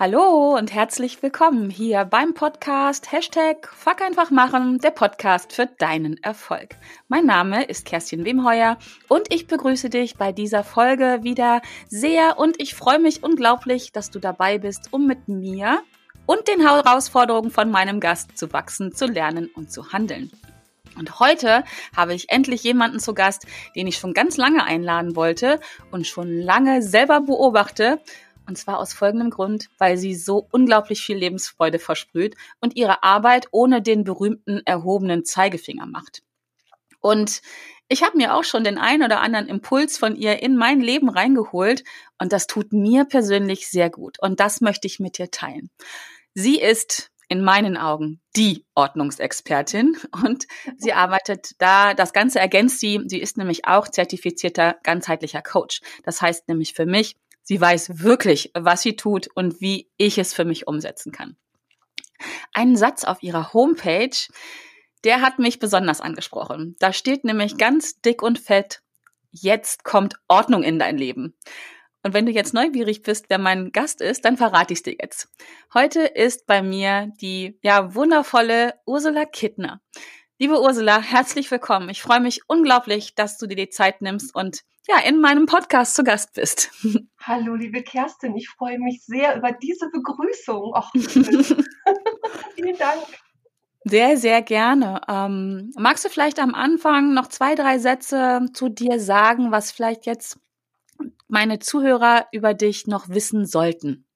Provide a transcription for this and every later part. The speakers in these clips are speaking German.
Hallo und herzlich willkommen hier beim Podcast Hashtag Fuck einfach machen, der Podcast für deinen Erfolg. Mein Name ist Kerstin Wemheuer und ich begrüße dich bei dieser Folge wieder sehr und ich freue mich unglaublich, dass du dabei bist, um mit mir und den Herausforderungen von meinem Gast zu wachsen, zu lernen und zu handeln. Und heute habe ich endlich jemanden zu Gast, den ich schon ganz lange einladen wollte und schon lange selber beobachte und zwar aus folgendem Grund, weil sie so unglaublich viel Lebensfreude versprüht und ihre Arbeit ohne den berühmten erhobenen Zeigefinger macht. Und ich habe mir auch schon den ein oder anderen Impuls von ihr in mein Leben reingeholt und das tut mir persönlich sehr gut und das möchte ich mit dir teilen. Sie ist in meinen Augen die Ordnungsexpertin und sie arbeitet da, das Ganze ergänzt sie, sie ist nämlich auch zertifizierter ganzheitlicher Coach. Das heißt nämlich für mich, Sie weiß wirklich, was sie tut und wie ich es für mich umsetzen kann. Ein Satz auf ihrer Homepage, der hat mich besonders angesprochen. Da steht nämlich ganz dick und fett, jetzt kommt Ordnung in dein Leben. Und wenn du jetzt neugierig bist, wer mein Gast ist, dann verrate ich dir jetzt. Heute ist bei mir die ja wundervolle Ursula Kittner. Liebe Ursula, herzlich willkommen. Ich freue mich unglaublich, dass du dir die Zeit nimmst und ja, in meinem Podcast zu Gast bist. Hallo, liebe Kerstin, ich freue mich sehr über diese Begrüßung. Och, Vielen Dank. Sehr, sehr gerne. Ähm, magst du vielleicht am Anfang noch zwei, drei Sätze zu dir sagen, was vielleicht jetzt meine Zuhörer über dich noch wissen sollten?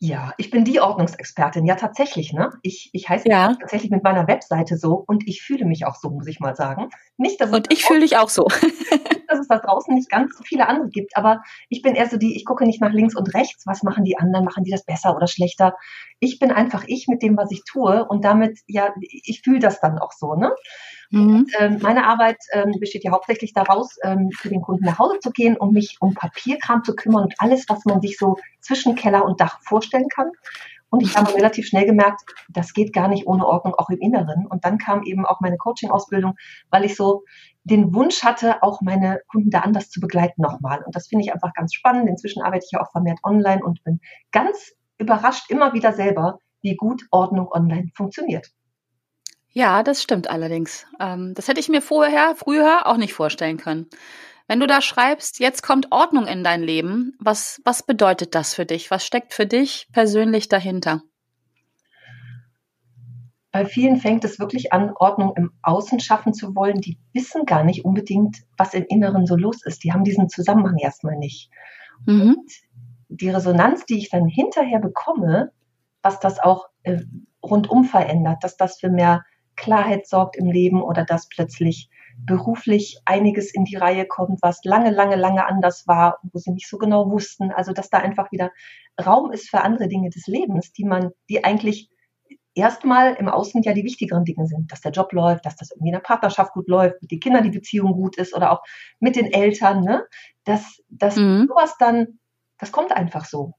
Ja, ich bin die Ordnungsexpertin. Ja, tatsächlich, ne? Ich, ich heiße ja. tatsächlich mit meiner Webseite so und ich fühle mich auch so, muss ich mal sagen. Nicht, dass und ich fühle dich auch so. dass es da draußen nicht ganz so viele andere gibt, aber ich bin eher so die, ich gucke nicht nach links und rechts, was machen die anderen, machen die das besser oder schlechter. Ich bin einfach ich mit dem, was ich tue und damit, ja, ich fühle das dann auch so, ne? Mhm. Und, ähm, meine Arbeit ähm, besteht ja hauptsächlich daraus, ähm, für den Kunden nach Hause zu gehen, um mich um Papierkram zu kümmern und alles, was man sich so zwischen Keller und Dach vorstellen kann. Und ich habe relativ schnell gemerkt, das geht gar nicht ohne Ordnung, auch im Inneren. Und dann kam eben auch meine Coaching-Ausbildung, weil ich so den Wunsch hatte, auch meine Kunden da anders zu begleiten nochmal. Und das finde ich einfach ganz spannend. Inzwischen arbeite ich ja auch vermehrt online und bin ganz überrascht immer wieder selber, wie gut Ordnung online funktioniert. Ja, das stimmt allerdings. Ähm, das hätte ich mir vorher, früher auch nicht vorstellen können. Wenn du da schreibst, jetzt kommt Ordnung in dein Leben, was, was bedeutet das für dich? Was steckt für dich persönlich dahinter? Bei vielen fängt es wirklich an, Ordnung im Außen schaffen zu wollen. Die wissen gar nicht unbedingt, was im Inneren so los ist. Die haben diesen Zusammenhang erstmal nicht. Mhm. Und die Resonanz, die ich dann hinterher bekomme, was das auch äh, rundum verändert, dass das für mehr Klarheit sorgt im Leben oder dass plötzlich beruflich einiges in die Reihe kommt, was lange, lange, lange anders war, wo sie nicht so genau wussten. Also dass da einfach wieder Raum ist für andere Dinge des Lebens, die man, die eigentlich erstmal im Außen ja die wichtigeren Dinge sind, dass der Job läuft, dass das irgendwie in der Partnerschaft gut läuft, mit den Kindern die Beziehung gut ist oder auch mit den Eltern, ne? Dass, dass mhm. sowas dann, das kommt einfach so.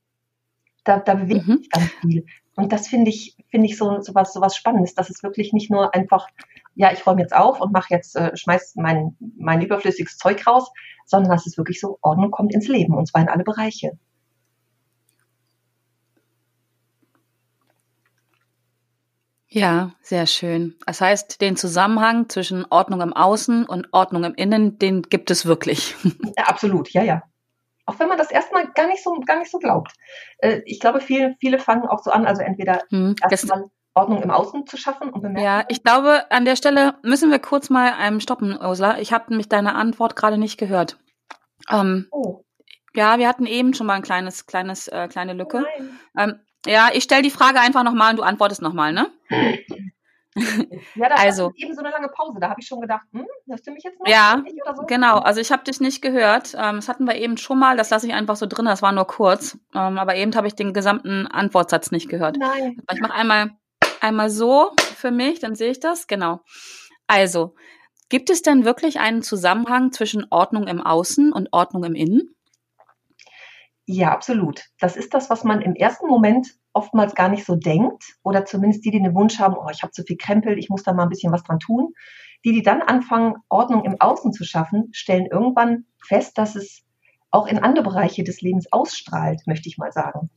Da, da bewegt mhm. sich ganz viel. Und das finde ich, finde ich so, so was, so was Spannendes, dass es wirklich nicht nur einfach, ja, ich räume jetzt auf und mache jetzt, äh, schmeiß mein, mein überflüssiges Zeug raus, sondern dass es wirklich so Ordnung kommt ins Leben und zwar in alle Bereiche. Ja, sehr schön. Das heißt, den Zusammenhang zwischen Ordnung im Außen und Ordnung im Innen, den gibt es wirklich. Ja, absolut, ja, ja. Auch wenn man das erstmal gar nicht so, gar nicht so glaubt. Äh, ich glaube, viele, viele fangen auch so an, also entweder hm, erstmal Ordnung im Außen zu schaffen und bemerken. Ja, ich glaube, an der Stelle müssen wir kurz mal einem stoppen, Ursula. Ich habe nämlich deine Antwort gerade nicht gehört. Ähm, oh. Ja, wir hatten eben schon mal ein kleines, kleines, äh, kleine Lücke. Oh ähm, ja, ich stelle die Frage einfach nochmal und du antwortest nochmal, ne? Ja, da also, eben so eine lange Pause. Da habe ich schon gedacht, hm, hörst du mich jetzt noch? Ja, so? genau. Also ich habe dich nicht gehört. Ähm, das hatten wir eben schon mal. Das lasse ich einfach so drin. Das war nur kurz. Ähm, aber eben habe ich den gesamten Antwortsatz nicht gehört. Nein. Ich mache einmal, einmal so für mich, dann sehe ich das. Genau. Also, gibt es denn wirklich einen Zusammenhang zwischen Ordnung im Außen und Ordnung im Innen? Ja, absolut. Das ist das, was man im ersten Moment oftmals gar nicht so denkt oder zumindest die, die den Wunsch haben, oh, ich habe zu viel Krempel, ich muss da mal ein bisschen was dran tun. Die, die dann anfangen, Ordnung im Außen zu schaffen, stellen irgendwann fest, dass es auch in andere Bereiche des Lebens ausstrahlt, möchte ich mal sagen.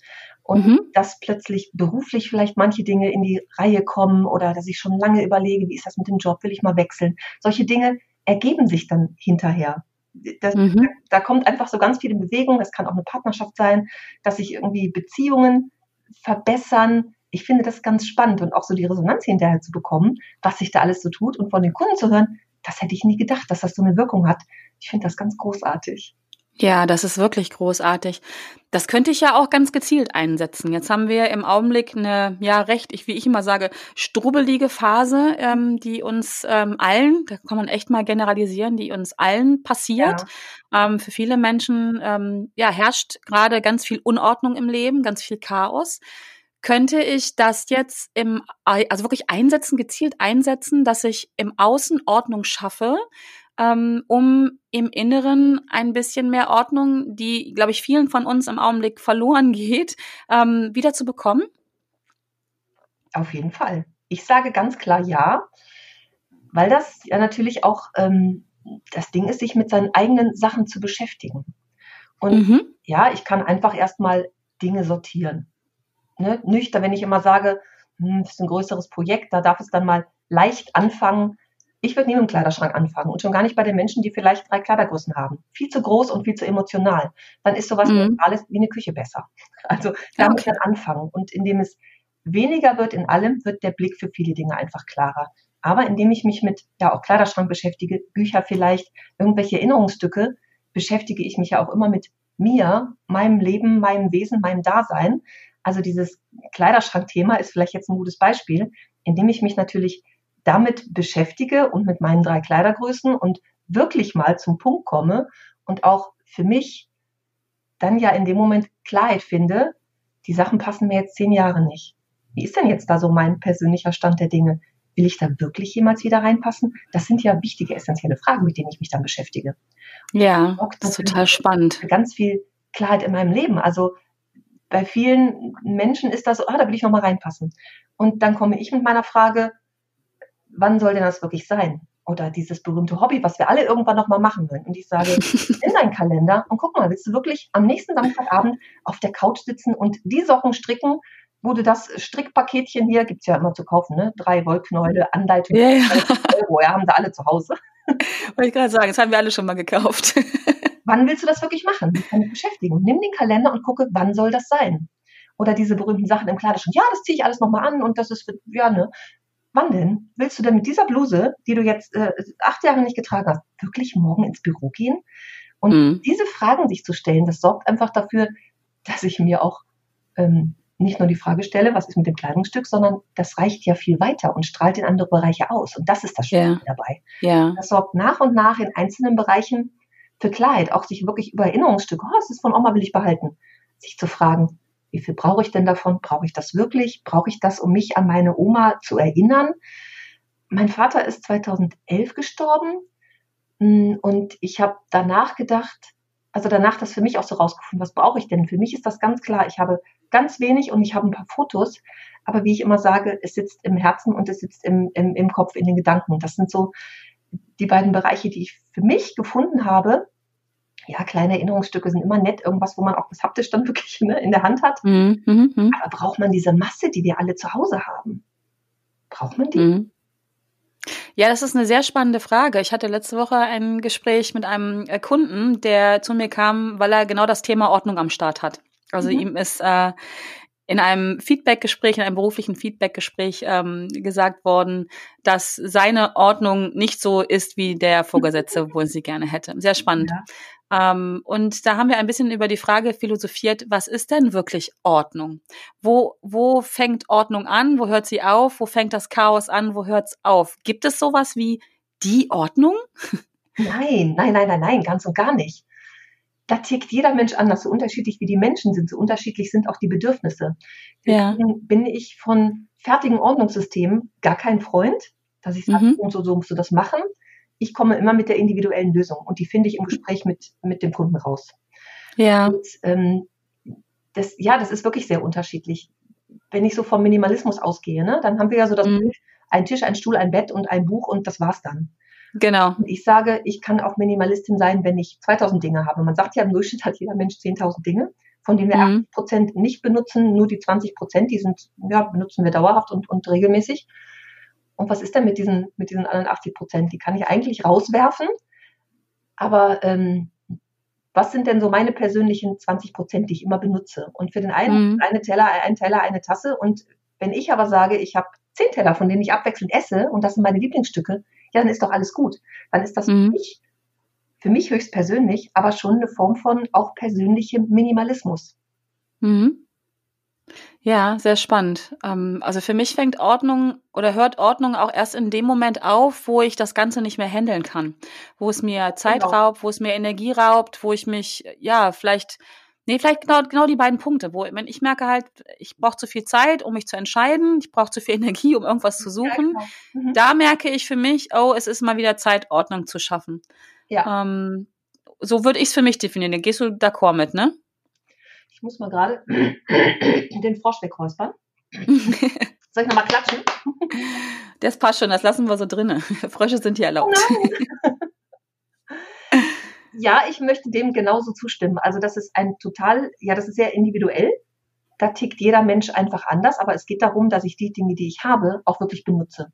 Und mhm. dass plötzlich beruflich vielleicht manche Dinge in die Reihe kommen oder dass ich schon lange überlege, wie ist das mit dem Job, will ich mal wechseln. Solche Dinge ergeben sich dann hinterher. Das, mhm. Da kommt einfach so ganz viel in Bewegung. Das kann auch eine Partnerschaft sein, dass sich irgendwie Beziehungen verbessern. Ich finde das ganz spannend und auch so die Resonanz hinterher zu bekommen, was sich da alles so tut und von den Kunden zu hören, das hätte ich nie gedacht, dass das so eine Wirkung hat. Ich finde das ganz großartig. Ja, das ist wirklich großartig. Das könnte ich ja auch ganz gezielt einsetzen. Jetzt haben wir im Augenblick eine, ja, recht, ich, wie ich immer sage, strubbelige Phase, ähm, die uns ähm, allen, da kann man echt mal generalisieren, die uns allen passiert. Ja. Ähm, für viele Menschen, ähm, ja, herrscht gerade ganz viel Unordnung im Leben, ganz viel Chaos. Könnte ich das jetzt im, also wirklich einsetzen, gezielt einsetzen, dass ich im Außen Ordnung schaffe, ähm, um im Inneren ein bisschen mehr Ordnung, die, glaube ich, vielen von uns im Augenblick verloren geht, ähm, wieder zu bekommen? Auf jeden Fall. Ich sage ganz klar ja, weil das ja natürlich auch ähm, das Ding ist, sich mit seinen eigenen Sachen zu beschäftigen. Und mhm. ja, ich kann einfach erstmal Dinge sortieren. Ne? Nüchtern, wenn ich immer sage, hm, das ist ein größeres Projekt, da darf es dann mal leicht anfangen, ich würde nie mit dem Kleiderschrank anfangen und schon gar nicht bei den Menschen, die vielleicht drei Kleidergrößen haben. Viel zu groß und viel zu emotional. Dann ist sowas mhm. alles wie eine Küche besser. Also damit okay. dann anfangen. Und indem es weniger wird in allem, wird der Blick für viele Dinge einfach klarer. Aber indem ich mich mit ja auch Kleiderschrank beschäftige, Bücher vielleicht, irgendwelche Erinnerungsstücke, beschäftige ich mich ja auch immer mit mir, meinem Leben, meinem Wesen, meinem Dasein. Also dieses Kleiderschrankthema ist vielleicht jetzt ein gutes Beispiel, indem ich mich natürlich damit beschäftige und mit meinen drei Kleidergrößen und wirklich mal zum Punkt komme und auch für mich dann ja in dem Moment Klarheit finde, die Sachen passen mir jetzt zehn Jahre nicht. Wie ist denn jetzt da so mein persönlicher Stand der Dinge? Will ich da wirklich jemals wieder reinpassen? Das sind ja wichtige, essentielle Fragen, mit denen ich mich dann beschäftige. Ja, das ist total spannend. Ganz viel Klarheit in meinem Leben. Also bei vielen Menschen ist das so, ah, da will ich nochmal reinpassen. Und dann komme ich mit meiner Frage, wann soll denn das wirklich sein? Oder dieses berühmte Hobby, was wir alle irgendwann nochmal machen wollen. Und ich sage, in deinen Kalender und guck mal, willst du wirklich am nächsten Samstagabend auf der Couch sitzen und die Socken stricken, wo du das Strickpaketchen hier, gibt es ja immer zu kaufen, ne? Drei Wollknäule, Anleitung, ja, ja. Euro, ja, haben sie alle zu Hause. Wollte ich gerade sagen, das haben wir alle schon mal gekauft. wann willst du das wirklich machen? Mit deiner Beschäftigung. Nimm den Kalender und gucke, wann soll das sein? Oder diese berühmten Sachen im Kleiderschrank. Ja, das ziehe ich alles nochmal an und das ist, ja, ne? Wann denn? Willst du denn mit dieser Bluse, die du jetzt äh, acht Jahre nicht getragen hast, wirklich morgen ins Büro gehen? Und mhm. diese Fragen sich zu stellen, das sorgt einfach dafür, dass ich mir auch ähm, nicht nur die Frage stelle, was ist mit dem Kleidungsstück, sondern das reicht ja viel weiter und strahlt in andere Bereiche aus. Und das ist das Schöne ja. dabei. Ja. Das sorgt nach und nach in einzelnen Bereichen für Klarheit, auch sich wirklich über Erinnerungsstücke, oh, das ist von Oma, will ich behalten, sich zu fragen, wie viel brauche ich denn davon? Brauche ich das wirklich? Brauche ich das, um mich an meine Oma zu erinnern? Mein Vater ist 2011 gestorben hm, und ich habe danach gedacht, also danach das für mich auch so rausgefunden, was brauche ich denn? Für mich ist das ganz klar, ich habe ganz wenig und ich habe ein paar Fotos, aber wie ich immer sage, es sitzt im Herzen und es sitzt im, im, im Kopf, in den Gedanken. Das sind so die beiden Bereiche, die ich für mich gefunden habe, ja, kleine Erinnerungsstücke sind immer nett, irgendwas, wo man auch das haptisch dann wirklich ne, in der Hand hat. Mhm, mh, mh. Aber braucht man diese Masse, die wir alle zu Hause haben? Braucht man die? Mhm. Ja, das ist eine sehr spannende Frage. Ich hatte letzte Woche ein Gespräch mit einem äh, Kunden, der zu mir kam, weil er genau das Thema Ordnung am Start hat. Also mhm. ihm ist äh, in einem Feedbackgespräch, in einem beruflichen Feedbackgespräch ähm, gesagt worden, dass seine Ordnung nicht so ist wie der Vorgesetzte, wo er sie gerne hätte. Sehr spannend. Ja. Ähm, und da haben wir ein bisschen über die Frage philosophiert, was ist denn wirklich Ordnung? Wo, wo fängt Ordnung an? Wo hört sie auf? Wo fängt das Chaos an? Wo hört es auf? Gibt es sowas wie die Ordnung? Nein, nein, nein, nein, nein, ganz und gar nicht. Da tickt jeder Mensch anders, so unterschiedlich wie die Menschen sind, so unterschiedlich sind auch die Bedürfnisse. Deswegen ja. bin ich von fertigen Ordnungssystemen gar kein Freund, dass ich sage, mhm. so, so musst du das machen, ich komme immer mit der individuellen Lösung und die finde ich im Gespräch mit, mit dem Kunden raus. Ja. Und, ähm, das, ja, das ist wirklich sehr unterschiedlich. Wenn ich so vom Minimalismus ausgehe, ne, dann haben wir ja so das mhm. Bild, ein Tisch, ein Stuhl, ein Bett und ein Buch und das war's dann. Genau. Und ich sage, ich kann auch Minimalistin sein, wenn ich 2000 Dinge habe. Man sagt ja, im Durchschnitt hat jeder Mensch 10.000 Dinge, von denen wir mhm. 80 Prozent nicht benutzen, nur die 20 Prozent, die sind, ja, benutzen wir dauerhaft und, und regelmäßig. Und was ist denn mit diesen, mit diesen anderen 80 Prozent? Die kann ich eigentlich rauswerfen. Aber ähm, was sind denn so meine persönlichen 20 Prozent, die ich immer benutze? Und für den einen mhm. eine Teller, ein Teller, eine Tasse. Und wenn ich aber sage, ich habe zehn Teller, von denen ich abwechselnd esse und das sind meine Lieblingsstücke, ja, dann ist doch alles gut. Dann ist das mhm. für, mich, für mich höchstpersönlich, aber schon eine Form von auch persönlichem Minimalismus. Mhm. Ja, sehr spannend. Ähm, also für mich fängt Ordnung oder hört Ordnung auch erst in dem Moment auf, wo ich das Ganze nicht mehr handeln kann, wo es mir Zeit genau. raubt, wo es mir Energie raubt, wo ich mich ja vielleicht Nee, vielleicht genau, genau die beiden Punkte, wo wenn ich merke halt, ich brauche zu viel Zeit, um mich zu entscheiden, ich brauche zu viel Energie, um irgendwas zu suchen. Ja, genau. mhm. Da merke ich für mich, oh, es ist mal wieder Zeit, Ordnung zu schaffen. Ja. Ähm, so würde ich es für mich definieren. Gehst du d'accord mit, ne? Ich muss mal gerade den Frosch wegräuspern. Soll ich nochmal klatschen? Das passt schon, das lassen wir so drinnen. Frösche sind hier erlaubt. Oh ja, ich möchte dem genauso zustimmen. Also das ist ein total, ja, das ist sehr individuell. Da tickt jeder Mensch einfach anders, aber es geht darum, dass ich die Dinge, die ich habe, auch wirklich benutze.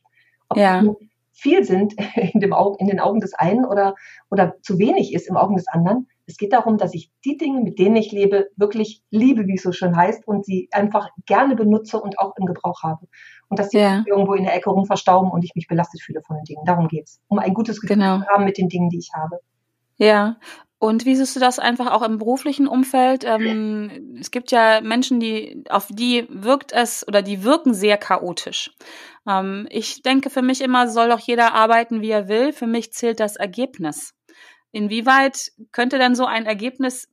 Ob ja. die viel sind in, dem Auge, in den Augen des einen oder, oder zu wenig ist im Augen des anderen. Es geht darum, dass ich die Dinge, mit denen ich lebe, wirklich liebe, wie es so schön heißt, und sie einfach gerne benutze und auch im Gebrauch habe. Und dass sie ja. irgendwo in der Ecke rum verstauben und ich mich belastet fühle von den Dingen. Darum geht's. Um ein gutes Gefühl genau. zu haben mit den Dingen, die ich habe. Ja. Und wie siehst du das einfach auch im beruflichen Umfeld? Ähm, es gibt ja Menschen, die auf die wirkt es oder die wirken sehr chaotisch. Ähm, ich denke für mich immer, soll doch jeder arbeiten, wie er will. Für mich zählt das Ergebnis. Inwieweit könnte denn so ein Ergebnis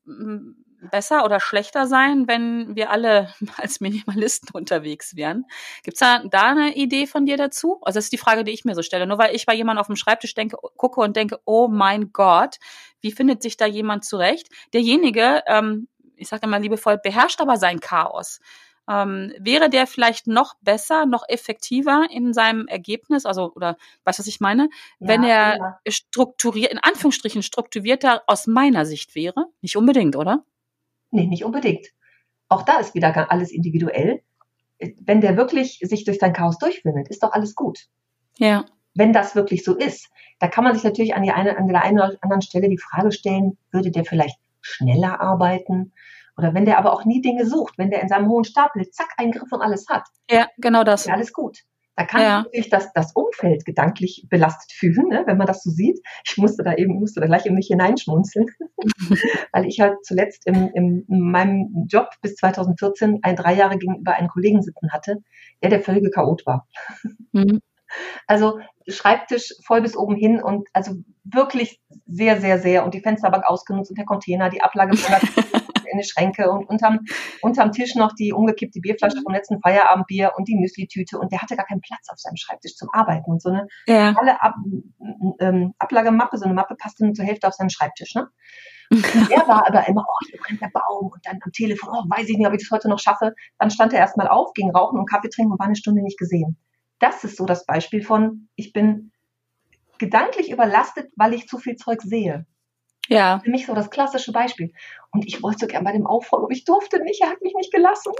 besser oder schlechter sein, wenn wir alle als Minimalisten unterwegs wären? Gibt's da, da eine Idee von dir dazu? Also das ist die Frage, die ich mir so stelle. Nur weil ich bei jemandem auf dem Schreibtisch denke, gucke und denke, oh mein Gott, wie findet sich da jemand zurecht? Derjenige, ähm, ich sage immer liebevoll, beherrscht aber sein Chaos. Ähm, wäre der vielleicht noch besser, noch effektiver in seinem Ergebnis, also oder weißt du, was ich meine, ja, wenn er ja. strukturiert, in Anführungsstrichen strukturierter aus meiner Sicht wäre? Nicht unbedingt, oder? Nee, nicht unbedingt. Auch da ist wieder alles individuell. Wenn der wirklich sich durch sein Chaos durchfindet, ist doch alles gut. Ja. Wenn das wirklich so ist, da kann man sich natürlich an, die eine, an der einen oder anderen Stelle die Frage stellen, würde der vielleicht schneller arbeiten? Oder wenn der aber auch nie Dinge sucht, wenn der in seinem hohen Stapel zack Eingriff und alles hat. Ja, genau das. Ist alles gut. Da kann ja. natürlich das, das Umfeld gedanklich belastet fühlen, ne, wenn man das so sieht. Ich musste da eben, musste da gleich in mich hineinschmunzeln, weil ich halt zuletzt im, im, in meinem Job bis 2014 ein drei Jahre gegenüber einen Kollegen sitzen hatte, der der völlige Chaot war. Mhm. Also Schreibtisch voll bis oben hin und also wirklich sehr, sehr, sehr und die Fensterbank ausgenutzt und der Container, die Ablage in die Schränke und unterm, unterm Tisch noch die umgekippte Bierflasche vom letzten Feierabendbier und die Müsli-Tüte und der hatte gar keinen Platz auf seinem Schreibtisch zum Arbeiten und so eine ja. alle Ab, ähm, Ablagemappe, so eine Mappe passte nur zur Hälfte auf seinen Schreibtisch, ne? Und er war aber immer, oh, hier brennt der Baum und dann am Telefon, oh, weiß ich nicht, ob ich das heute noch schaffe. Dann stand er erstmal auf, ging rauchen und Kaffee trinken und war eine Stunde nicht gesehen. Das ist so das Beispiel von, ich bin gedanklich überlastet, weil ich zu viel Zeug sehe. Ja. Für mich so das klassische Beispiel. Und ich wollte so gern bei dem aufräumen, aber ich durfte nicht, er hat mich nicht gelassen.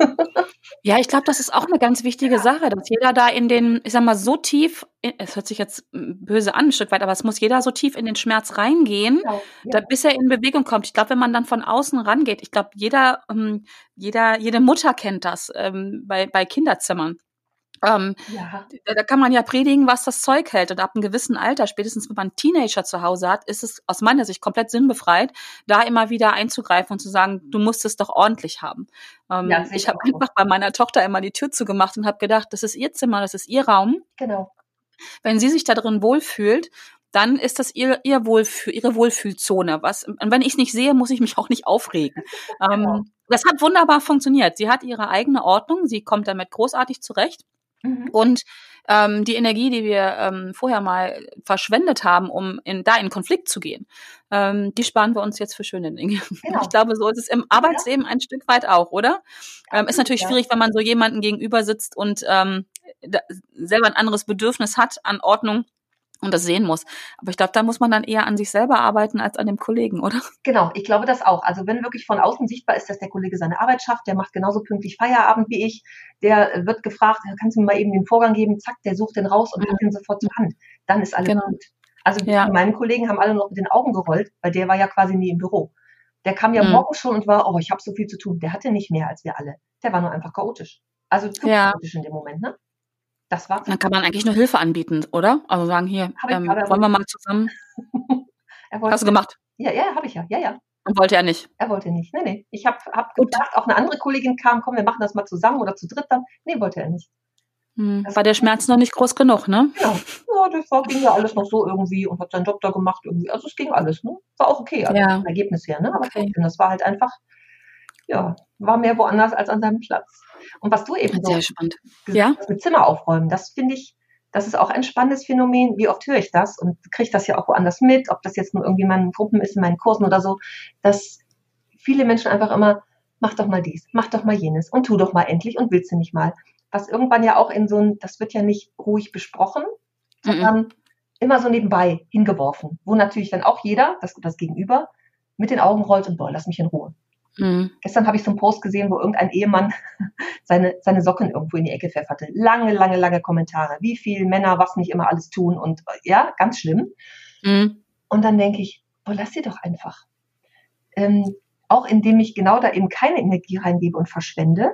ja, ich glaube, das ist auch eine ganz wichtige ja. Sache, dass jeder da in den, ich sag mal, so tief, es hört sich jetzt böse an, ein Stück weit, aber es muss jeder so tief in den Schmerz reingehen, genau. ja. da, bis er in Bewegung kommt. Ich glaube, wenn man dann von außen rangeht, ich glaube, jeder, ähm, jeder, jede Mutter kennt das ähm, bei, bei Kinderzimmern ähm, ja. Da kann man ja predigen, was das Zeug hält. Und ab einem gewissen Alter, spätestens wenn man Teenager zu Hause hat, ist es aus meiner Sicht komplett sinnbefreit, da immer wieder einzugreifen und zu sagen, du musst es doch ordentlich haben. Ähm, ja, ich habe einfach bei meiner Tochter immer die Tür zugemacht und habe gedacht, das ist ihr Zimmer, das ist ihr Raum. Genau. Wenn sie sich da drin wohlfühlt, dann ist das ihr, ihr Wohlfühl, ihre Wohlfühlzone. Was, und wenn ich es nicht sehe, muss ich mich auch nicht aufregen. genau. ähm, das hat wunderbar funktioniert. Sie hat ihre eigene Ordnung, sie kommt damit großartig zurecht. Mhm. Und ähm, die Energie, die wir ähm, vorher mal verschwendet haben, um in, da in Konflikt zu gehen, ähm, die sparen wir uns jetzt für schöne Dinge. Genau. Ich glaube, so ist es im Arbeitsleben ja. ein Stück weit auch, oder? Ähm, ist natürlich ja. schwierig, wenn man so jemanden gegenüber sitzt und ähm, selber ein anderes Bedürfnis hat an Ordnung und das sehen muss. Aber ich glaube, da muss man dann eher an sich selber arbeiten als an dem Kollegen, oder? Genau, ich glaube das auch. Also wenn wirklich von außen sichtbar ist, dass der Kollege seine Arbeit schafft, der macht genauso pünktlich Feierabend wie ich, der wird gefragt, kannst du mir mal eben den Vorgang geben, zack, der sucht den raus und mhm. hat den sofort zur Hand. Dann ist alles genau. gut. Also ja. meine Kollegen haben alle noch mit den Augen gerollt, weil der war ja quasi nie im Büro. Der kam ja mhm. morgens schon und war, oh, ich habe so viel zu tun. Der hatte nicht mehr als wir alle. Der war nur einfach chaotisch. Also zu ja. chaotisch in dem Moment, ne? Das war. Dann kann man eigentlich nur Hilfe anbieten, oder? Also sagen hier, ähm, wollen wir mal zusammen. Hast du gemacht? Ja, ja, habe ich ja. Ja, ja. Und wollte er nicht? Er wollte nicht. Nee, nee. Ich habe hab gedacht, auch eine andere Kollegin kam, komm, wir machen das mal zusammen oder zu dritt dann. Nee, wollte er nicht. Hm, war der Schmerz noch nicht groß genug, ne? Genau. Ja, das war, ging ja alles noch so irgendwie und hat seinen Job da gemacht irgendwie. Also es ging alles, ne? War auch okay, also ja. vom Ergebnis her, ne? Aber okay. das war halt einfach, ja, war mehr woanders als an seinem Platz. Und was du eben Sehr so spannend. ja? mit Zimmer aufräumen, das finde ich, das ist auch ein spannendes Phänomen. Wie oft höre ich das und kriege das ja auch woanders mit, ob das jetzt nur irgendwie in meinen Gruppen ist, in meinen Kursen oder so, dass viele Menschen einfach immer, mach doch mal dies, mach doch mal jenes und tu doch mal endlich und willst du nicht mal. Was irgendwann ja auch in so ein, das wird ja nicht ruhig besprochen, sondern mm -mm. immer so nebenbei hingeworfen, wo natürlich dann auch jeder, das, das Gegenüber, mit den Augen rollt und boah, lass mich in Ruhe. Mhm. Gestern habe ich so einen Post gesehen, wo irgendein Ehemann seine, seine Socken irgendwo in die Ecke pfefferte. Lange, lange, lange Kommentare. Wie viel Männer was nicht immer alles tun und ja, ganz schlimm. Mhm. Und dann denke ich, boah, lass sie doch einfach. Ähm, auch indem ich genau da eben keine Energie reingebe und verschwende,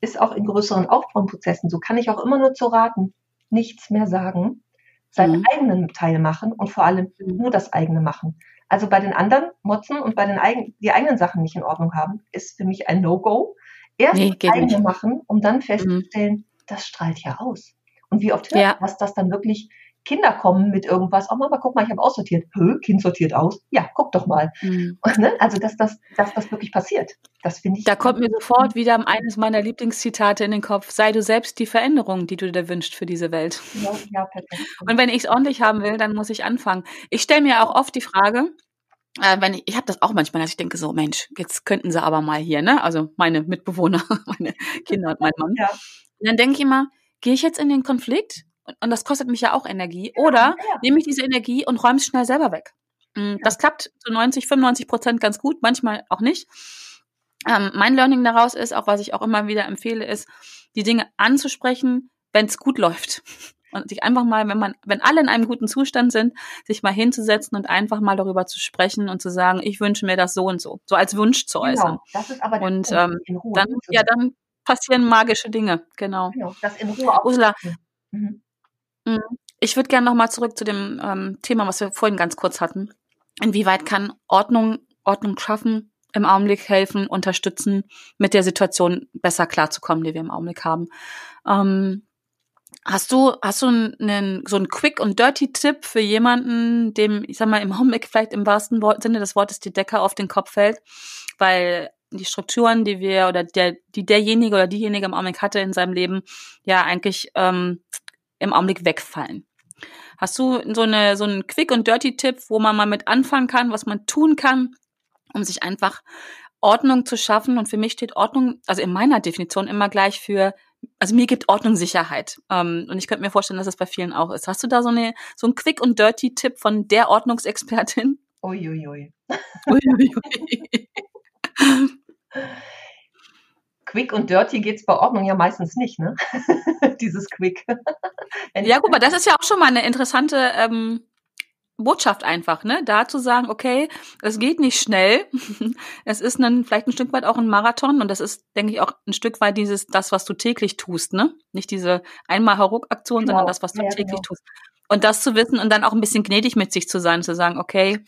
ist auch in größeren Aufbauprozessen so, kann ich auch immer nur zu raten, nichts mehr sagen, seinen mhm. eigenen Teil machen und vor allem mhm. nur das eigene machen. Also bei den anderen motzen und bei den eigenen, die eigenen Sachen nicht in Ordnung haben, ist für mich ein No-Go. Erst nee, eigene nicht. machen, um dann festzustellen, mhm. das strahlt ja aus. Und wie oft hört ja. was das dann wirklich Kinder kommen mit irgendwas, oh Mama, guck mal, ich habe aussortiert. Hö, Kind sortiert aus. Ja, guck doch mal. Mhm. Und, ne? Also, dass das, dass das wirklich passiert. Das finde ich. Da kommt mir sofort wieder eines meiner Lieblingszitate in den Kopf. Sei du selbst die Veränderung, die du dir wünschst für diese Welt. Ja, ja, perfekt. Und wenn ich es ordentlich haben will, dann muss ich anfangen. Ich stelle mir auch oft die Frage, äh, wenn ich, ich habe das auch manchmal, dass ich denke so, Mensch, jetzt könnten sie aber mal hier, ne? Also meine Mitbewohner, meine Kinder und mein Mann. Ja. Und dann denke ich immer, gehe ich jetzt in den Konflikt? Und das kostet mich ja auch Energie. Oder ja. nehme ich diese Energie und räume es schnell selber weg. Mm, das klappt zu 90, 95 Prozent ganz gut, manchmal auch nicht. Ähm, mein Learning daraus ist, auch was ich auch immer wieder empfehle, ist, die Dinge anzusprechen, wenn es gut läuft. Und sich einfach mal, wenn man, wenn alle in einem guten Zustand sind, sich mal hinzusetzen und einfach mal darüber zu sprechen und zu sagen, ich wünsche mir das so und so, so als Wunsch zu genau, äußern. Das ist aber und ähm, dann, ja, dann passieren magische Dinge, genau. Genau, das in Ruhe Ursula, mhm. Mhm. ich würde gerne nochmal zurück zu dem ähm, Thema, was wir vorhin ganz kurz hatten. Inwieweit kann Ordnung, Ordnung schaffen, im Augenblick helfen, unterstützen, mit der Situation besser klarzukommen, die wir im Augenblick haben? Ähm, Hast du, hast du einen, so einen Quick und Dirty Tipp für jemanden, dem, ich sag mal, im Augenblick vielleicht im wahrsten Sinne des Wortes die Decke auf den Kopf fällt? Weil die Strukturen, die wir oder der, die derjenige oder diejenige im Augenblick hatte in seinem Leben, ja eigentlich ähm, im Augenblick wegfallen. Hast du so eine so einen Quick und Dirty Tipp, wo man mal mit anfangen kann, was man tun kann, um sich einfach Ordnung zu schaffen? Und für mich steht Ordnung, also in meiner Definition immer gleich für also mir gibt Ordnung Sicherheit. Ähm, und ich könnte mir vorstellen, dass es das bei vielen auch ist. Hast du da so, eine, so einen Quick- und Dirty-Tipp von der Ordnungsexpertin? Uiuiui. Uiuiui. Quick und Dirty geht es bei Ordnung ja meistens nicht, ne? Dieses Quick. ja, gut, aber das ist ja auch schon mal eine interessante ähm, Botschaft einfach, ne? Da zu sagen, okay, es geht nicht schnell. es ist ein, vielleicht ein Stück weit auch ein Marathon und das ist, denke ich, auch ein Stück weit dieses, das, was du täglich tust, ne? Nicht diese einmal Hauruck-Aktion, genau. sondern das, was du ja, täglich genau. tust. Und das zu wissen und dann auch ein bisschen gnädig mit sich zu sein, zu sagen, okay,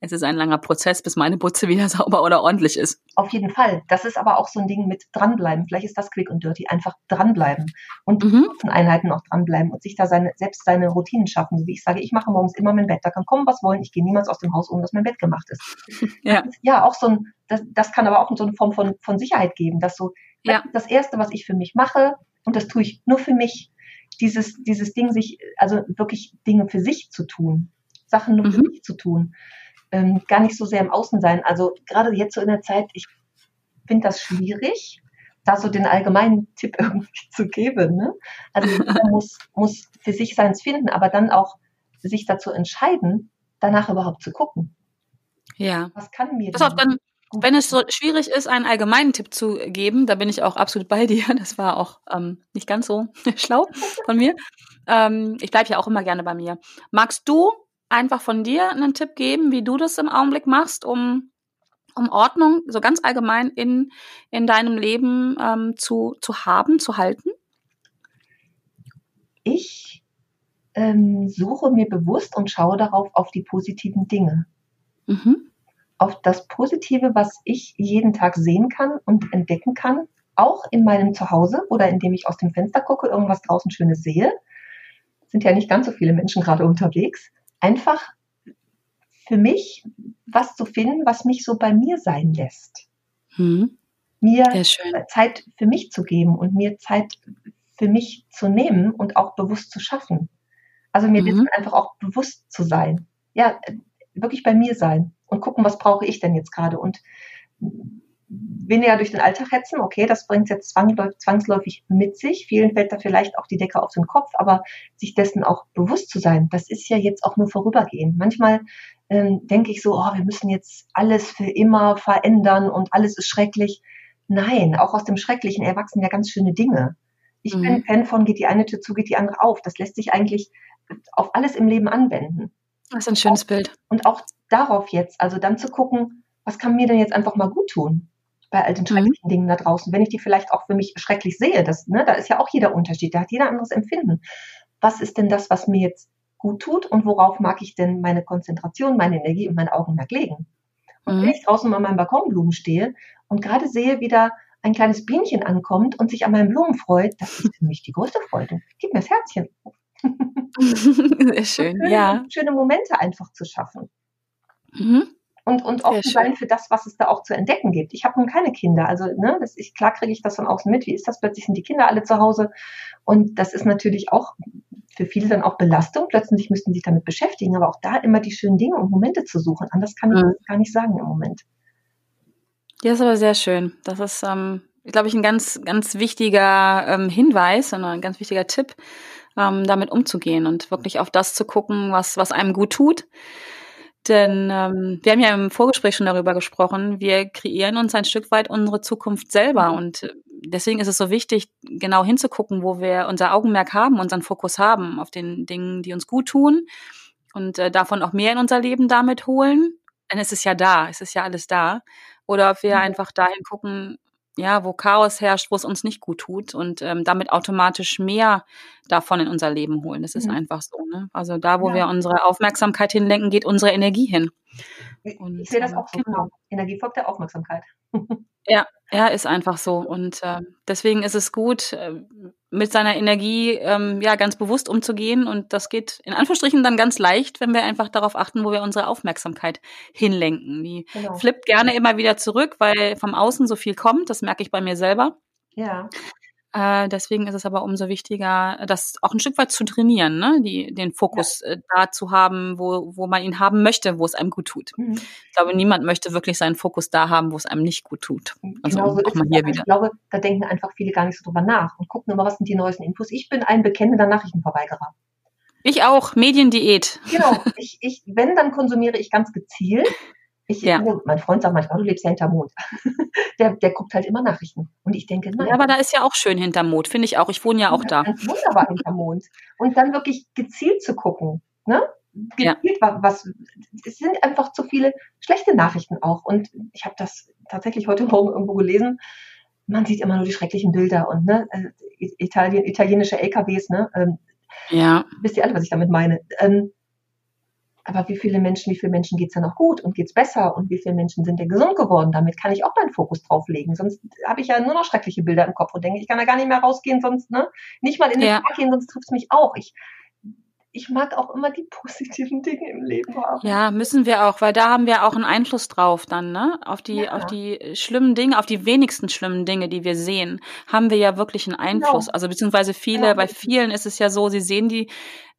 es ist ein langer Prozess, bis meine Butze wieder sauber oder ordentlich ist. Auf jeden Fall. Das ist aber auch so ein Ding mit dranbleiben. Vielleicht ist das quick und dirty. Einfach dranbleiben und mhm. Einheiten auch dranbleiben und sich da seine, selbst seine Routinen schaffen. So wie ich sage, ich mache morgens immer mein Bett. Da kann kommen, was wollen. Ich gehe niemals aus dem Haus, ohne dass mein Bett gemacht ist. Ja, ja auch so ein, das, das kann aber auch so eine Form von, von Sicherheit geben, dass so, ja. das Erste, was ich für mich mache, und das tue ich nur für mich, dieses, dieses Ding, sich, also wirklich Dinge für sich zu tun. Sachen nur für mhm. mich zu tun. Ähm, gar nicht so sehr im Außen sein. Also gerade jetzt so in der Zeit, ich finde das schwierig, da so den allgemeinen Tipp irgendwie zu geben. Ne? Also man muss, muss für sich seins finden, aber dann auch sich dazu entscheiden, danach überhaupt zu gucken. Ja. Was kann mir Pass auf, dann, wenn es so schwierig ist, einen allgemeinen Tipp zu geben, da bin ich auch absolut bei dir. Das war auch ähm, nicht ganz so schlau von mir. Ähm, ich bleibe ja auch immer gerne bei mir. Magst du einfach von dir einen Tipp geben, wie du das im Augenblick machst, um, um Ordnung so ganz allgemein in, in deinem Leben ähm, zu, zu haben, zu halten? Ich ähm, suche mir bewusst und schaue darauf auf die positiven Dinge. Mhm. Auf das Positive, was ich jeden Tag sehen kann und entdecken kann, auch in meinem Zuhause oder indem ich aus dem Fenster gucke, irgendwas draußen Schönes sehe. Sind ja nicht ganz so viele Menschen gerade unterwegs. Einfach für mich was zu finden, was mich so bei mir sein lässt. Mhm. Mir Zeit für mich zu geben und mir Zeit für mich zu nehmen und auch bewusst zu schaffen. Also mir mhm. einfach auch bewusst zu sein. Ja, wirklich bei mir sein und gucken, was brauche ich denn jetzt gerade und weniger durch den Alltag hetzen, okay, das bringt es jetzt zwangsläufig mit sich. Vielen fällt da vielleicht auch die Decke auf den Kopf, aber sich dessen auch bewusst zu sein, das ist ja jetzt auch nur vorübergehend. Manchmal ähm, denke ich so, oh, wir müssen jetzt alles für immer verändern und alles ist schrecklich. Nein, auch aus dem Schrecklichen erwachsen ja ganz schöne Dinge. Ich mhm. bin Fan von, geht die eine Tür zu, geht die andere auf. Das lässt sich eigentlich auf alles im Leben anwenden. Das ist ein schönes auch, Bild. Und auch darauf jetzt, also dann zu gucken, was kann mir denn jetzt einfach mal gut tun bei all den mhm. schrecklichen mhm. Dingen da draußen, wenn ich die vielleicht auch für mich schrecklich sehe, das, ne, da ist ja auch jeder Unterschied, da hat jeder anderes Empfinden. Was ist denn das, was mir jetzt gut tut und worauf mag ich denn meine Konzentration, meine Energie und mein Augenmerk legen? Und mhm. wenn ich draußen an meinem Balkonblumen stehe und gerade sehe, wie da ein kleines Bienchen ankommt und sich an meinen Blumen freut, das ist für mich die größte Freude. Gib mir das Herzchen. Sehr schön, schöne, ja. Schöne Momente einfach zu schaffen. Mhm. Und, und offen sein für das, was es da auch zu entdecken gibt. Ich habe nun keine Kinder, also ne, das ist, klar kriege ich das von außen mit. Wie ist das? Plötzlich sind die Kinder alle zu Hause. Und das ist natürlich auch für viele dann auch Belastung. Plötzlich müssten sie sich damit beschäftigen, aber auch da immer die schönen Dinge und Momente zu suchen. Anders kann ich mhm. das gar nicht sagen im Moment. Ja, ist aber sehr schön. Das ist, ähm, glaube ich, ein ganz, ganz wichtiger ähm, Hinweis und ein ganz wichtiger Tipp, ähm, damit umzugehen und wirklich auf das zu gucken, was, was einem gut tut. Denn ähm, wir haben ja im Vorgespräch schon darüber gesprochen, wir kreieren uns ein Stück weit unsere Zukunft selber. Und deswegen ist es so wichtig, genau hinzugucken, wo wir unser Augenmerk haben, unseren Fokus haben, auf den Dingen, die uns gut tun und äh, davon auch mehr in unser Leben damit holen. Denn es ist ja da, es ist ja alles da. Oder ob wir mhm. einfach dahin gucken, ja, wo Chaos herrscht, wo es uns nicht gut tut und ähm, damit automatisch mehr davon in unser Leben holen. Das ist mhm. einfach so. Ne? Also da, wo ja. wir unsere Aufmerksamkeit hinlenken, geht unsere Energie hin. Und, ich sehe das auch so. Genau. genau. Energie folgt der Aufmerksamkeit. ja, ja, ist einfach so. Und äh, deswegen ist es gut, äh, mit seiner Energie ähm, ja ganz bewusst umzugehen. Und das geht in Anführungsstrichen dann ganz leicht, wenn wir einfach darauf achten, wo wir unsere Aufmerksamkeit hinlenken. Die genau. flippt gerne immer wieder zurück, weil vom Außen so viel kommt. Das merke ich bei mir selber. Ja. Äh, deswegen ist es aber umso wichtiger, das auch ein Stück weit zu trainieren, ne? Die, den Fokus ja. äh, da zu haben, wo, wo man ihn haben möchte, wo es einem gut tut. Mhm. Ich glaube, niemand möchte wirklich seinen Fokus da haben, wo es einem nicht gut tut. Also genau so auch mal hier wieder. Ich glaube, da denken einfach viele gar nicht so drüber nach und gucken immer, was sind die neuesten Infos. Ich bin ein bekennender Nachrichtenverweigerer. Ich auch, Mediendiät. Genau, ich, ich, wenn, dann konsumiere ich ganz gezielt. Ich, ja. Mein Freund sagt manchmal, du lebst ja hinterm Mond. der, der guckt halt immer Nachrichten. Und ich denke, nein. Ja, aber da ist ja auch schön hinterm Mond, finde ich auch. Ich wohne ja auch da. Wunderbar hinterm Mond. Und dann wirklich gezielt zu gucken. Ne? Gezielt, ja. was, es sind einfach zu viele schlechte Nachrichten auch. Und ich habe das tatsächlich heute Morgen irgendwo gelesen. Man sieht immer nur die schrecklichen Bilder und ne, äh, Italien, italienische LKWs, ne? Ähm, ja. Wisst ihr alle, was ich damit meine? Ähm, aber wie viele Menschen, wie vielen Menschen geht's ja noch gut und geht's besser und wie viele Menschen sind denn gesund geworden? Damit kann ich auch meinen Fokus drauf legen. Sonst habe ich ja nur noch schreckliche Bilder im Kopf und denke, ich kann da gar nicht mehr rausgehen, sonst, ne? Nicht mal in den ja. Park gehen, sonst trifft's mich auch. Ich ich mag auch immer die positiven Dinge im Leben haben. Ja, müssen wir auch, weil da haben wir auch einen Einfluss drauf dann, ne? Auf die, ja. auf die schlimmen Dinge, auf die wenigsten schlimmen Dinge, die wir sehen, haben wir ja wirklich einen Einfluss. Genau. Also beziehungsweise viele, genau. bei vielen ist es ja so, sie sehen die,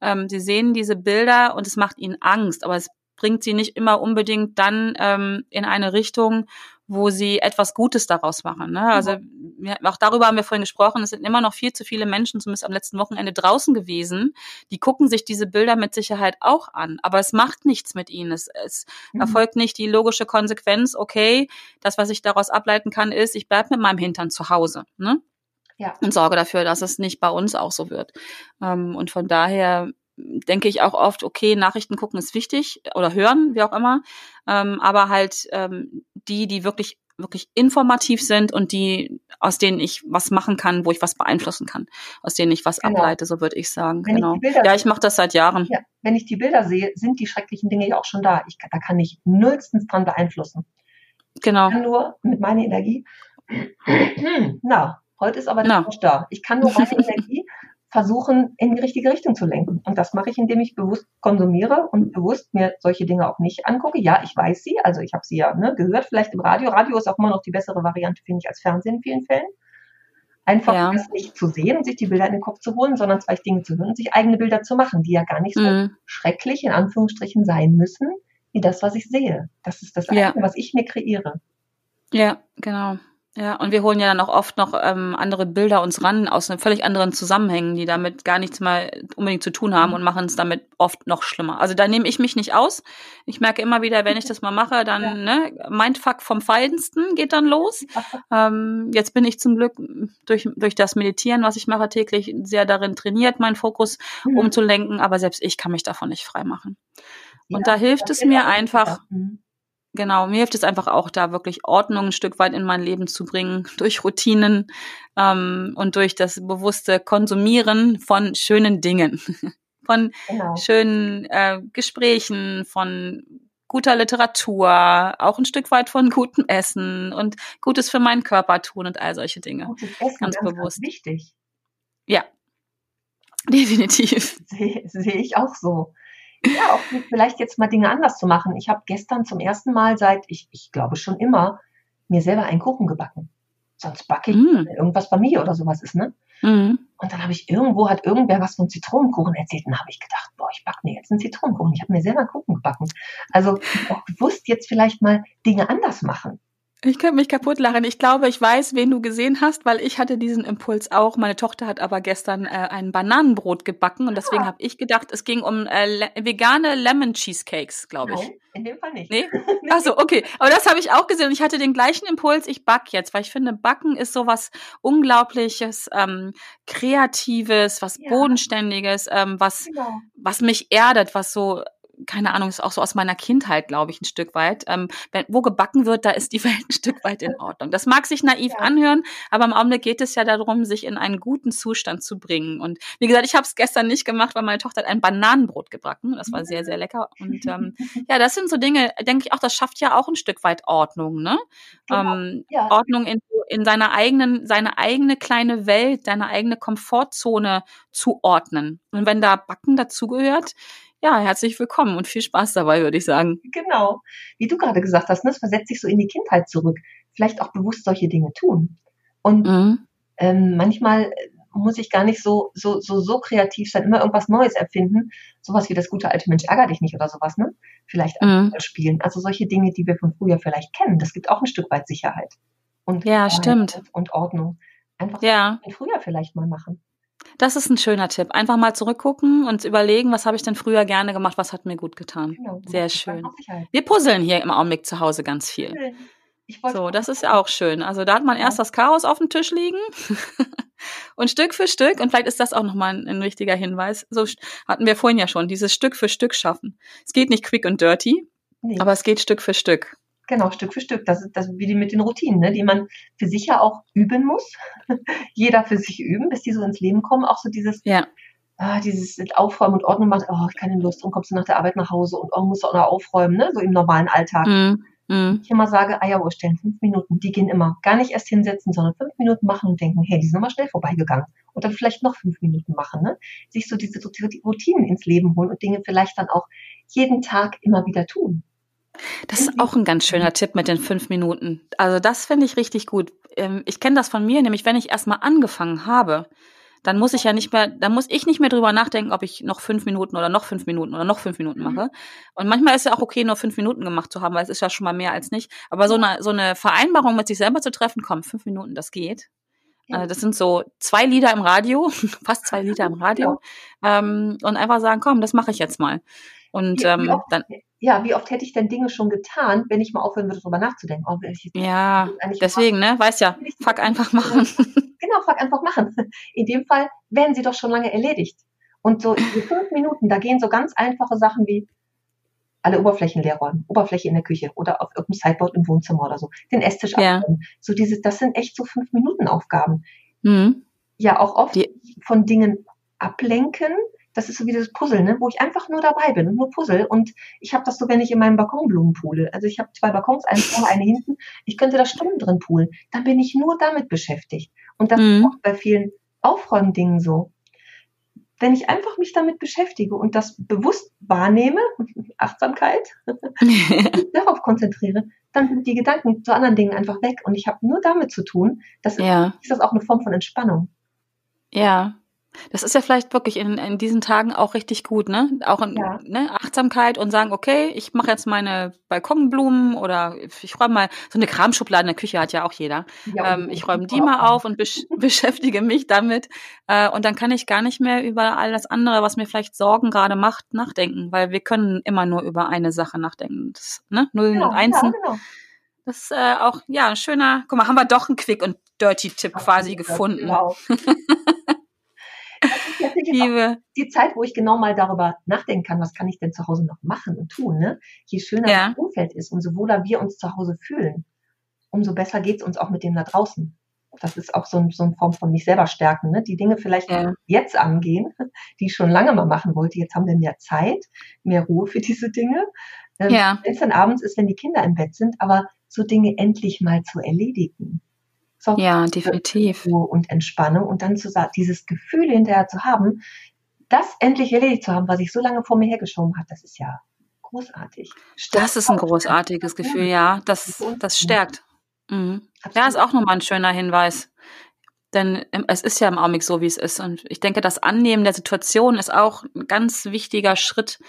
ähm, sie sehen diese Bilder und es macht ihnen Angst, aber es bringt sie nicht immer unbedingt dann ähm, in eine Richtung, wo sie etwas Gutes daraus machen. Ne? Also ja, auch darüber haben wir vorhin gesprochen. Es sind immer noch viel zu viele Menschen, zumindest am letzten Wochenende draußen gewesen. Die gucken sich diese Bilder mit Sicherheit auch an, aber es macht nichts mit ihnen. Es, es mhm. erfolgt nicht die logische Konsequenz. Okay, das, was ich daraus ableiten kann, ist, ich bleib mit meinem Hintern zu Hause. Ne? Ja. Und sorge dafür, dass es nicht bei uns auch so wird. Ähm, und von daher denke ich auch oft, okay, Nachrichten gucken ist wichtig oder hören, wie auch immer, ähm, aber halt ähm, die, die wirklich wirklich informativ sind und die, aus denen ich was machen kann, wo ich was beeinflussen kann, aus denen ich was genau. ableite, so würde ich sagen. Wenn genau. Ich ja, ich mache das seit Jahren. Ja, wenn ich die Bilder sehe, sind die schrecklichen Dinge ja auch schon da. Ich, da kann ich nullstens dran beeinflussen. Genau. Ich kann nur mit meiner Energie, na, heute ist aber der Tausch da. Ich kann nur meine Energie versuchen, in die richtige Richtung zu lenken. Und das mache ich, indem ich bewusst konsumiere und bewusst mir solche Dinge auch nicht angucke. Ja, ich weiß sie, also ich habe sie ja ne, gehört, vielleicht im Radio. Radio ist auch immer noch die bessere Variante, finde ich, als Fernsehen in vielen Fällen. Einfach ja. das nicht zu sehen und sich die Bilder in den Kopf zu holen, sondern zwei Dinge zu hören und sich eigene Bilder zu machen, die ja gar nicht so mhm. schrecklich in Anführungsstrichen sein müssen, wie das, was ich sehe. Das ist das ja. was ich mir kreiere. Ja, genau. Ja, und wir holen ja dann auch oft noch ähm, andere Bilder uns ran aus einem völlig anderen Zusammenhängen, die damit gar nichts mal unbedingt zu tun haben und machen es damit oft noch schlimmer. Also da nehme ich mich nicht aus. Ich merke immer wieder, wenn ich das mal mache, dann ja. ne, Mindfuck vom Feidensten geht dann los. Ähm, jetzt bin ich zum Glück durch, durch das Meditieren, was ich mache täglich, sehr darin trainiert, meinen Fokus mhm. umzulenken, aber selbst ich kann mich davon nicht frei machen. Und ja, da hilft es mir einfach. Mhm Genau, mir hilft es einfach auch, da wirklich Ordnung ein Stück weit in mein Leben zu bringen, durch Routinen ähm, und durch das bewusste Konsumieren von schönen Dingen, von genau. schönen äh, Gesprächen, von guter Literatur, auch ein Stück weit von gutem Essen und Gutes für meinen Körper tun und all solche Dinge. Gutes Essen, ganz, ganz bewusst. Ganz wichtig. Ja, definitiv. Sehe seh ich auch so. Ja, auch vielleicht jetzt mal Dinge anders zu machen. Ich habe gestern zum ersten Mal seit, ich, ich glaube schon immer, mir selber einen Kuchen gebacken. Sonst backe ich, mm. irgendwas Familie oder sowas ist, ne? Mm. Und dann habe ich irgendwo, hat irgendwer was von Zitronenkuchen erzählt. Und habe ich gedacht, boah, ich backe mir jetzt einen Zitronenkuchen. Ich habe mir selber einen Kuchen gebacken. Also auch bewusst jetzt vielleicht mal Dinge anders machen. Ich könnte mich kaputt lachen. Ich glaube, ich weiß, wen du gesehen hast, weil ich hatte diesen Impuls auch. Meine Tochter hat aber gestern äh, ein Bananenbrot gebacken und deswegen ah. habe ich gedacht, es ging um äh, le vegane Lemon Cheesecakes, glaube ich. Nein, in dem Fall nicht. Nee? Achso, okay. Aber das habe ich auch gesehen und ich hatte den gleichen Impuls, ich back jetzt, weil ich finde, Backen ist sowas Unglaubliches, ähm, Kreatives, was ja. Bodenständiges, ähm, was, genau. was mich erdet, was so keine Ahnung, ist auch so aus meiner Kindheit, glaube ich, ein Stück weit. Ähm, wenn, wo gebacken wird, da ist die Welt ein Stück weit in Ordnung. Das mag sich naiv ja. anhören, aber im Augenblick geht es ja darum, sich in einen guten Zustand zu bringen. Und wie gesagt, ich habe es gestern nicht gemacht, weil meine Tochter hat ein Bananenbrot gebacken. Das war sehr, sehr lecker. Und ähm, ja, das sind so Dinge, denke ich auch, das schafft ja auch ein Stück weit Ordnung, ne? Genau. Ähm, ja. Ordnung in, in seiner eigenen, seine eigene kleine Welt, deine eigene Komfortzone zu ordnen. Und wenn da Backen dazugehört, ja, herzlich willkommen und viel Spaß dabei, würde ich sagen. Genau. Wie du gerade gesagt hast, ne, es versetzt sich so in die Kindheit zurück. Vielleicht auch bewusst solche Dinge tun. Und mhm. ähm, manchmal muss ich gar nicht so, so, so, so kreativ sein, immer irgendwas Neues erfinden. Sowas wie das gute alte Mensch ärger dich nicht oder sowas, ne? Vielleicht mhm. spielen. Also solche Dinge, die wir von früher vielleicht kennen. Das gibt auch ein Stück weit Sicherheit. Und ja, stimmt. Und Ordnung. Einfach ja. früher vielleicht mal machen. Das ist ein schöner Tipp. Einfach mal zurückgucken und überlegen, was habe ich denn früher gerne gemacht, was hat mir gut getan. Genau, Sehr schön. Wir puzzeln hier im Augenblick zu Hause ganz viel. So, das ist ja auch schön. Also da hat man erst das Chaos auf dem Tisch liegen und Stück für Stück, und vielleicht ist das auch nochmal ein, ein richtiger Hinweis, so hatten wir vorhin ja schon, dieses Stück für Stück schaffen. Es geht nicht quick und dirty, nee. aber es geht Stück für Stück. Genau, Stück für Stück. Das ist das wie die mit den Routinen, ne, die man für sich ja auch üben muss. Jeder für sich üben, bis die so ins Leben kommen. Auch so dieses, ja. ah, dieses Aufräumen und Ordnung macht, oh, ich keine Lust und kommst du nach der Arbeit nach Hause und oh, musst du auch noch aufräumen, ne, so im normalen Alltag. Mhm. Mhm. Ich immer sage, Eieruhr stellen, fünf Minuten, die gehen immer. Gar nicht erst hinsetzen, sondern fünf Minuten machen und denken, hey, die sind immer schnell vorbeigegangen. Und dann vielleicht noch fünf Minuten machen, ne? Sich so diese Routinen ins Leben holen und Dinge vielleicht dann auch jeden Tag immer wieder tun. Das ist auch ein ganz schöner Tipp mit den fünf Minuten. Also das finde ich richtig gut. Ähm, ich kenne das von mir, nämlich wenn ich erstmal angefangen habe, dann muss ich ja nicht mehr, dann muss ich nicht mehr drüber nachdenken, ob ich noch fünf Minuten oder noch fünf Minuten oder noch fünf Minuten mhm. mache. Und manchmal ist ja auch okay, nur fünf Minuten gemacht zu haben, weil es ist ja schon mal mehr als nicht. Aber so eine, so eine Vereinbarung mit sich selber zu treffen, komm, fünf Minuten, das geht. Ja. Äh, das sind so zwei Lieder im Radio, fast zwei Lieder im Radio. Ja. Ähm, und einfach sagen, komm, das mache ich jetzt mal. Und ähm, dann ja, wie oft hätte ich denn Dinge schon getan, wenn ich mal aufhören würde, darüber nachzudenken? Oh, ja, deswegen, ne? Weiß ja, fuck einfach machen. Genau, fuck einfach machen. In dem Fall werden sie doch schon lange erledigt. Und so in fünf Minuten, da gehen so ganz einfache Sachen wie alle Oberflächen leer räumen, Oberfläche in der Küche oder auf irgendeinem Sideboard im Wohnzimmer oder so, den Esstisch ja. abräumen. So dieses, das sind echt so fünf Minuten Aufgaben. Mhm. Ja, auch oft Die von Dingen ablenken, das ist so wie das Puzzle, ne? wo ich einfach nur dabei bin und nur Puzzle. Und ich habe das so, wenn ich in meinem Balkonblumen pule. Also ich habe zwei Balkons, eine vorne, eine hinten. Ich könnte da Stunden drin poolen. Dann bin ich nur damit beschäftigt. Und das mhm. ist auch bei vielen Aufräumdingen so. Wenn ich einfach mich damit beschäftige und das bewusst wahrnehme, Achtsamkeit, darauf konzentriere, dann sind die Gedanken zu anderen Dingen einfach weg und ich habe nur damit zu tun. Das ja. ist das auch eine Form von Entspannung. Ja, das ist ja vielleicht wirklich in, in diesen Tagen auch richtig gut, ne? Auch in ja. ne, Achtsamkeit und sagen, okay, ich mache jetzt meine Balkonblumen oder ich räume mal, so eine Kramschublade in der Küche hat ja auch jeder. Ja, ähm, ich räume die mal auf und besch beschäftige mich damit. Äh, und dann kann ich gar nicht mehr über all das andere, was mir vielleicht Sorgen gerade macht, nachdenken, weil wir können immer nur über eine Sache nachdenken. Das, ne? Nullen genau, und Einsen. Ja, genau. Das ist äh, auch, ja, ein schöner, guck mal, haben wir doch einen Quick- und Dirty-Tipp quasi gefunden. Genau. Liebe. Die Zeit, wo ich genau mal darüber nachdenken kann, was kann ich denn zu Hause noch machen und tun. Ne? Je schöner ja. das Umfeld ist, umso wohler wir uns zu Hause fühlen, umso besser geht es uns auch mit dem da draußen. Das ist auch so, ein, so eine Form von mich selber stärken. Ne? Die Dinge vielleicht ja. jetzt angehen, die ich schon lange mal machen wollte. Jetzt haben wir mehr Zeit, mehr Ruhe für diese Dinge. Ähm, ja. Wenn es dann abends ist, wenn die Kinder im Bett sind, aber so Dinge endlich mal zu erledigen. So ja, definitiv. Ruhe und Entspannung und dann zu sagen, dieses Gefühl hinterher zu haben, das endlich erledigt zu haben, was ich so lange vor mir hergeschoben habe, das ist ja großartig. Stärkt das ist ein großartiges Gefühl, ja. Das, das stärkt. Mhm. Ja, ist auch nochmal ein schöner Hinweis. Denn es ist ja im Augenblick so, wie es ist. Und ich denke, das Annehmen der Situation ist auch ein ganz wichtiger Schritt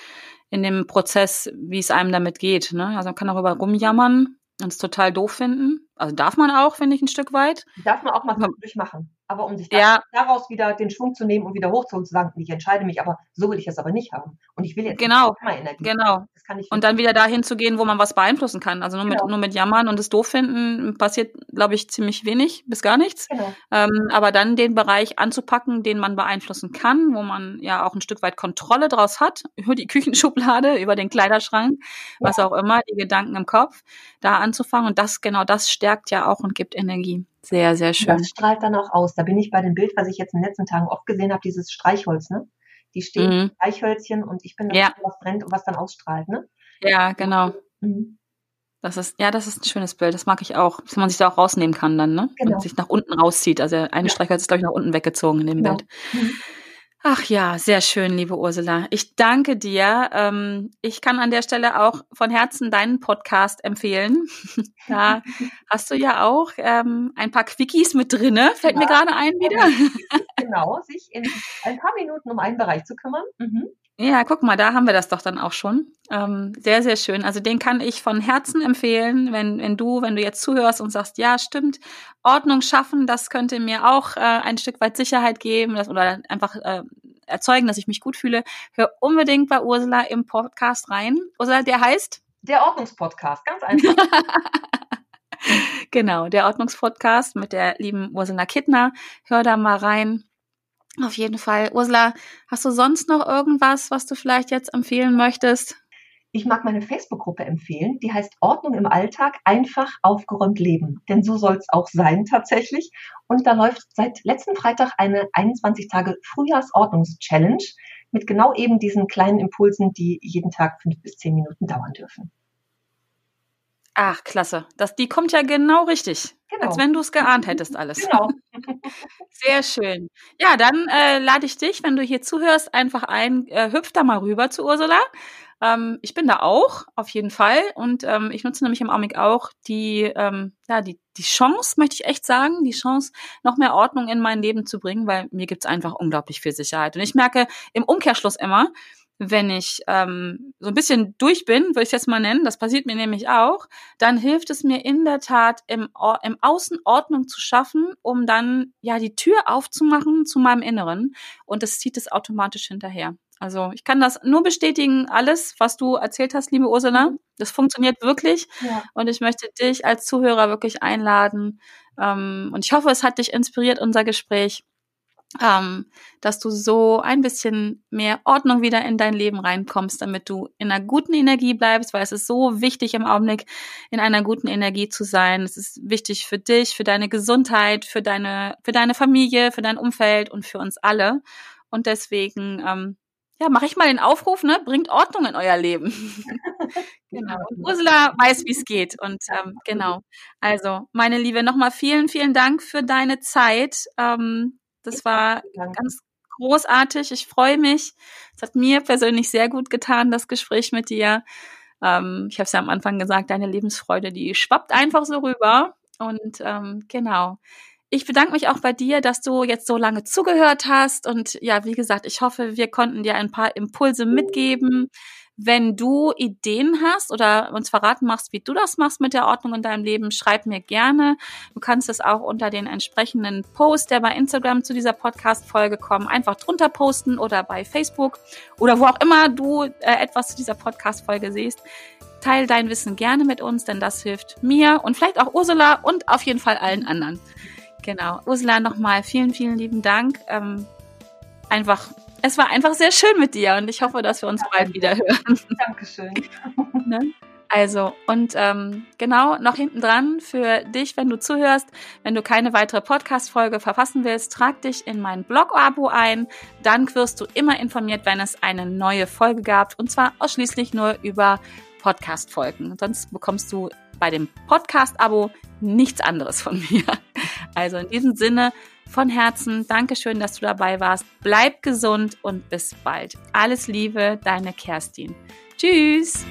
in dem Prozess, wie es einem damit geht. Ne? Also man kann darüber rumjammern und es total doof finden. Also darf man auch, finde ich, ein Stück weit. Darf man auch mal durchmachen. Aber um sich ja. daraus wieder den Schwung zu nehmen und wieder hochzuholen, zu sagen, ich entscheide mich, aber so will ich es aber nicht haben. Und ich will jetzt genau, Energie. Genau. und dann wieder dahin zu gehen, wo man was beeinflussen kann. Also nur, genau. mit, nur mit Jammern und es doof finden passiert, glaube ich, ziemlich wenig bis gar nichts. Genau. Ähm, aber dann den Bereich anzupacken, den man beeinflussen kann, wo man ja auch ein Stück weit Kontrolle draus hat, über die Küchenschublade, über den Kleiderschrank, ja. was auch immer, die Gedanken im Kopf, da anzufangen. Und das, genau das stärkt ja auch und gibt Energie. Sehr, sehr schön. Das strahlt dann auch aus. Da bin ich bei dem Bild, was ich jetzt in den letzten Tagen oft gesehen habe, dieses Streichholz, ne? Die stehen mhm. Streichhölzchen und ich bin das, ja. was brennt und was dann ausstrahlt, ne? Ja, genau. Mhm. Das ist, ja, das ist ein schönes Bild. Das mag ich auch, dass man sich da auch rausnehmen kann dann, ne? Genau. Und sich nach unten rauszieht. Also eine ja. Streichholz ist, glaube ich, nach unten weggezogen in dem genau. Bild. Mhm. Ach ja, sehr schön, liebe Ursula. Ich danke dir. Ähm, ich kann an der Stelle auch von Herzen deinen Podcast empfehlen. Da hast du ja auch ähm, ein paar Quickies mit drinne. Fällt ja, mir gerade ein wieder. Genau, sich in ein paar Minuten um einen Bereich zu kümmern. Mhm. Ja, guck mal, da haben wir das doch dann auch schon. Ähm, sehr, sehr schön. Also den kann ich von Herzen empfehlen, wenn, wenn du, wenn du jetzt zuhörst und sagst, ja, stimmt, Ordnung schaffen, das könnte mir auch äh, ein Stück weit Sicherheit geben das, oder einfach äh, erzeugen, dass ich mich gut fühle. Hör unbedingt bei Ursula im Podcast rein. Ursula, der heißt? Der Ordnungspodcast, ganz einfach. genau, der Ordnungspodcast mit der lieben Ursula Kittner. Hör da mal rein. Auf jeden Fall. Ursula, hast du sonst noch irgendwas, was du vielleicht jetzt empfehlen möchtest? Ich mag meine Facebook-Gruppe empfehlen. Die heißt Ordnung im Alltag, einfach aufgeräumt leben. Denn so soll es auch sein tatsächlich. Und da läuft seit letzten Freitag eine 21 Tage Frühjahrsordnungs-Challenge mit genau eben diesen kleinen Impulsen, die jeden Tag fünf bis zehn Minuten dauern dürfen. Ach, klasse. Das, die kommt ja genau richtig. Genau. Als wenn du es geahnt hättest alles. Genau. Sehr schön. Ja, dann äh, lade ich dich, wenn du hier zuhörst, einfach ein, äh, hüpf da mal rüber zu Ursula. Ähm, ich bin da auch, auf jeden Fall. Und ähm, ich nutze nämlich im Augenblick auch die, ähm, ja, die, die Chance, möchte ich echt sagen, die Chance, noch mehr Ordnung in mein Leben zu bringen, weil mir gibt's einfach unglaublich viel Sicherheit. Und ich merke im Umkehrschluss immer, wenn ich ähm, so ein bisschen durch bin, würde ich es jetzt mal nennen, das passiert mir nämlich auch, dann hilft es mir in der Tat, im, im Außen Ordnung zu schaffen, um dann ja die Tür aufzumachen zu meinem Inneren und das zieht es automatisch hinterher. Also ich kann das nur bestätigen, alles, was du erzählt hast, liebe Ursula, mhm. das funktioniert wirklich. Ja. Und ich möchte dich als Zuhörer wirklich einladen. Ähm, und ich hoffe, es hat dich inspiriert, unser Gespräch ähm, dass du so ein bisschen mehr Ordnung wieder in dein Leben reinkommst, damit du in einer guten Energie bleibst, weil es ist so wichtig im Augenblick, in einer guten Energie zu sein. Es ist wichtig für dich, für deine Gesundheit, für deine, für deine Familie, für dein Umfeld und für uns alle. Und deswegen, ähm, ja, mache ich mal den Aufruf, ne? Bringt Ordnung in euer Leben. genau. Und Ursula weiß, wie es geht. Und ähm, genau. Also, meine Liebe, nochmal vielen, vielen Dank für deine Zeit. Ähm, das war ganz großartig. Ich freue mich. Es hat mir persönlich sehr gut getan, das Gespräch mit dir. Ähm, ich habe es ja am Anfang gesagt, deine Lebensfreude, die schwappt einfach so rüber. Und ähm, genau. Ich bedanke mich auch bei dir, dass du jetzt so lange zugehört hast. Und ja, wie gesagt, ich hoffe, wir konnten dir ein paar Impulse mitgeben, wenn du Ideen hast oder uns verraten machst, wie du das machst mit der Ordnung in deinem Leben, schreib mir gerne. Du kannst es auch unter den entsprechenden Post, der bei Instagram zu dieser Podcast-Folge kommt, einfach drunter posten oder bei Facebook oder wo auch immer du äh, etwas zu dieser Podcast-Folge siehst. Teil dein Wissen gerne mit uns, denn das hilft mir und vielleicht auch Ursula und auf jeden Fall allen anderen. Genau. Ursula, nochmal vielen, vielen lieben Dank. Ähm, einfach es war einfach sehr schön mit dir und ich hoffe, dass wir uns ja, bald wieder hören. Dankeschön. ne? Also, und ähm, genau, noch hinten dran für dich, wenn du zuhörst, wenn du keine weitere Podcast-Folge verfassen willst, trag dich in mein Blog-Abo ein. Dann wirst du immer informiert, wenn es eine neue Folge gab. Und zwar ausschließlich nur über Podcast-Folgen. Sonst bekommst du bei dem Podcast-Abo nichts anderes von mir. Also in diesem Sinne, von Herzen, Dankeschön, dass du dabei warst. Bleib gesund und bis bald. Alles Liebe, deine Kerstin. Tschüss.